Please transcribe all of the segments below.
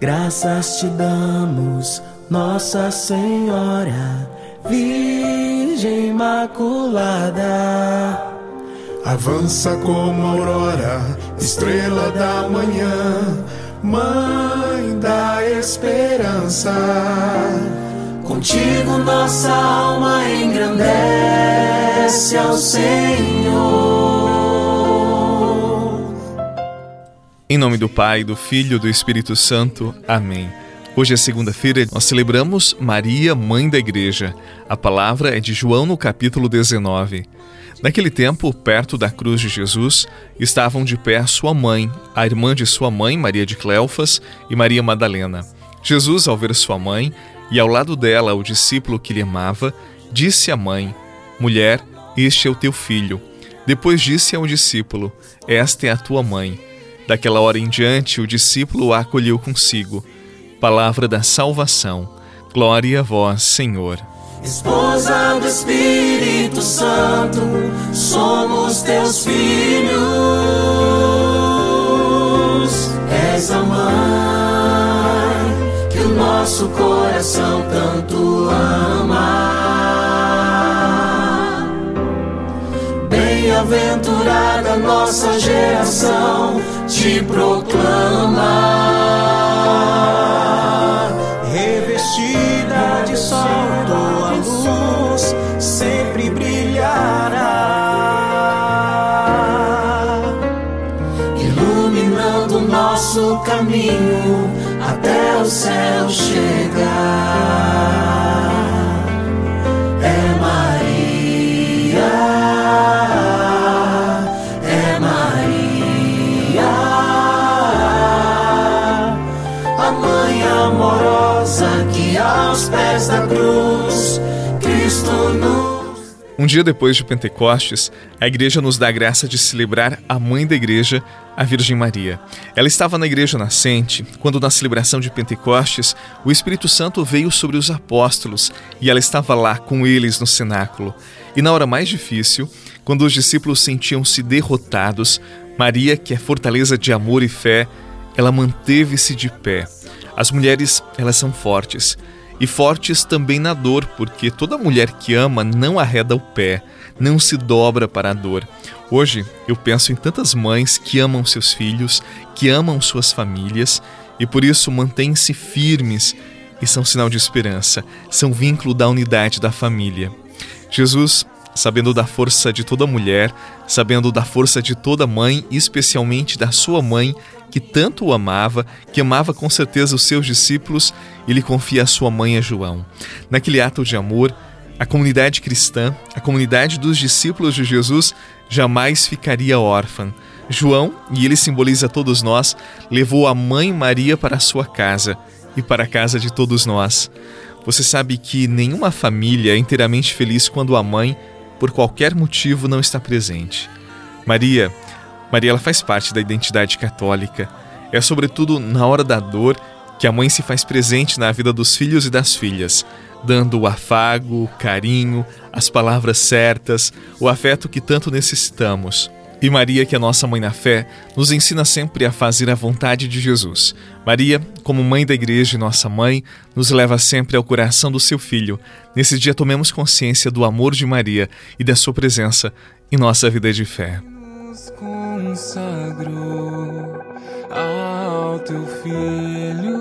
Graças te damos, Nossa Senhora, Virgem Imaculada. Avança como aurora, estrela da manhã, Mãe da esperança. Contigo nossa alma engrandece ao Senhor. Em nome do Pai, do Filho e do Espírito Santo. Amém. Hoje é segunda-feira, nós celebramos Maria, Mãe da Igreja. A palavra é de João no capítulo 19. Naquele tempo, perto da cruz de Jesus, estavam de pé sua mãe, a irmã de sua mãe, Maria de Cleofas, e Maria Madalena. Jesus, ao ver sua mãe e ao lado dela o discípulo que lhe amava, disse à mãe: Mulher, este é o teu filho. Depois disse ao discípulo: Esta é a tua mãe. Daquela hora em diante, o discípulo a acolheu consigo. Palavra da salvação. Glória a vós, Senhor. Esposa do Espírito Santo, somos teus filhos. Bem-aventurada nossa geração te proclama. Aos pés da cruz, Cristo nos. Um dia depois de Pentecostes, a igreja nos dá a graça de celebrar a mãe da igreja, a Virgem Maria. Ela estava na igreja nascente, quando na celebração de Pentecostes, o Espírito Santo veio sobre os apóstolos e ela estava lá com eles no cenáculo. E na hora mais difícil, quando os discípulos sentiam-se derrotados, Maria, que é fortaleza de amor e fé, ela manteve-se de pé. As mulheres, elas são fortes e fortes também na dor, porque toda mulher que ama não arreda o pé, não se dobra para a dor. Hoje eu penso em tantas mães que amam seus filhos, que amam suas famílias e por isso mantêm-se firmes e são sinal de esperança, são vínculo da unidade da família. Jesus sabendo da força de toda mulher, sabendo da força de toda mãe, especialmente da sua mãe, que tanto o amava, que amava com certeza os seus discípulos, e lhe confia a sua mãe a João. Naquele ato de amor, a comunidade cristã, a comunidade dos discípulos de Jesus, jamais ficaria órfã. João, e ele simboliza todos nós, levou a mãe Maria para a sua casa e para a casa de todos nós. Você sabe que nenhuma família é inteiramente feliz quando a mãe por qualquer motivo não está presente. Maria, Maria ela faz parte da identidade católica. É sobretudo na hora da dor que a mãe se faz presente na vida dos filhos e das filhas, dando o afago, o carinho, as palavras certas, o afeto que tanto necessitamos. E Maria, que é nossa mãe na fé, nos ensina sempre a fazer a vontade de Jesus. Maria, como mãe da igreja e nossa mãe, nos leva sempre ao coração do seu filho. Nesse dia, tomemos consciência do amor de Maria e da sua presença em nossa vida de fé. Consagrou ao teu filho.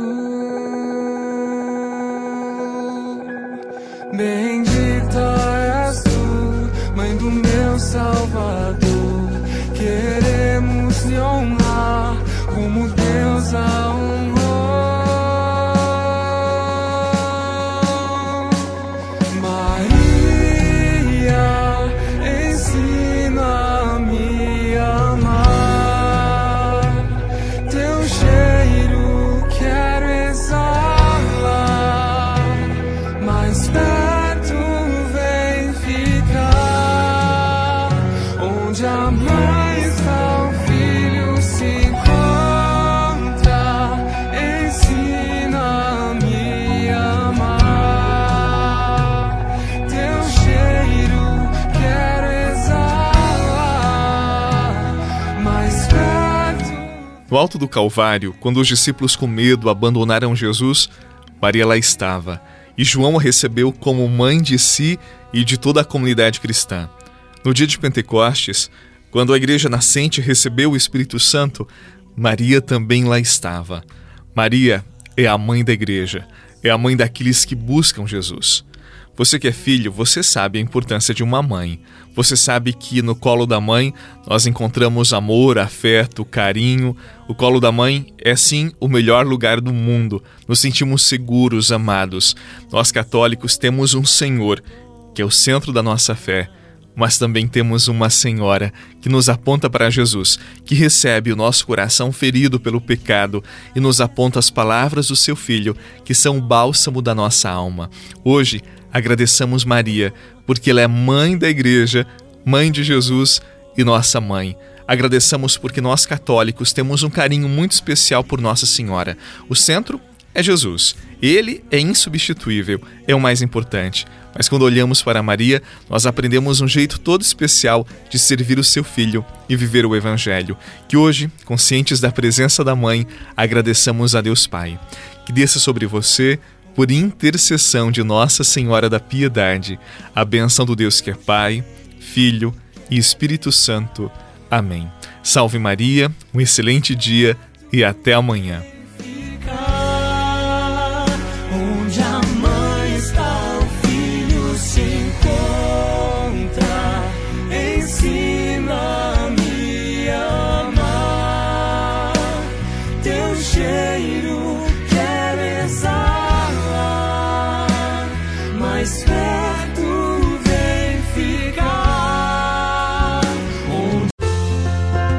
Bendita mais perto vem ficar onde a mãe está, filho se encontra. Ensina-me a amar. Teu cheiro exalar mais perto. No alto do Calvário, quando os discípulos com medo abandonaram Jesus, Maria lá estava e João a recebeu como mãe de si e de toda a comunidade cristã. No dia de Pentecostes, quando a igreja nascente recebeu o Espírito Santo, Maria também lá estava. Maria é a mãe da igreja, é a mãe daqueles que buscam Jesus. Você que é filho, você sabe a importância de uma mãe. Você sabe que no colo da mãe nós encontramos amor, afeto, carinho. O colo da mãe é sim o melhor lugar do mundo. Nos sentimos seguros, amados. Nós católicos temos um Senhor, que é o centro da nossa fé mas também temos uma Senhora que nos aponta para Jesus, que recebe o nosso coração ferido pelo pecado e nos aponta as palavras do seu Filho, que são o bálsamo da nossa alma. Hoje, agradeçamos Maria, porque ela é mãe da Igreja, mãe de Jesus e nossa mãe. Agradeçamos porque nós católicos temos um carinho muito especial por Nossa Senhora. O centro é Jesus. Ele é insubstituível, é o mais importante. Mas quando olhamos para Maria, nós aprendemos um jeito todo especial de servir o seu filho e viver o Evangelho. Que hoje, conscientes da presença da Mãe, agradeçamos a Deus Pai. Que desça sobre você, por intercessão de Nossa Senhora da Piedade, a benção do Deus que é Pai, Filho e Espírito Santo. Amém. Salve Maria, um excelente dia e até amanhã.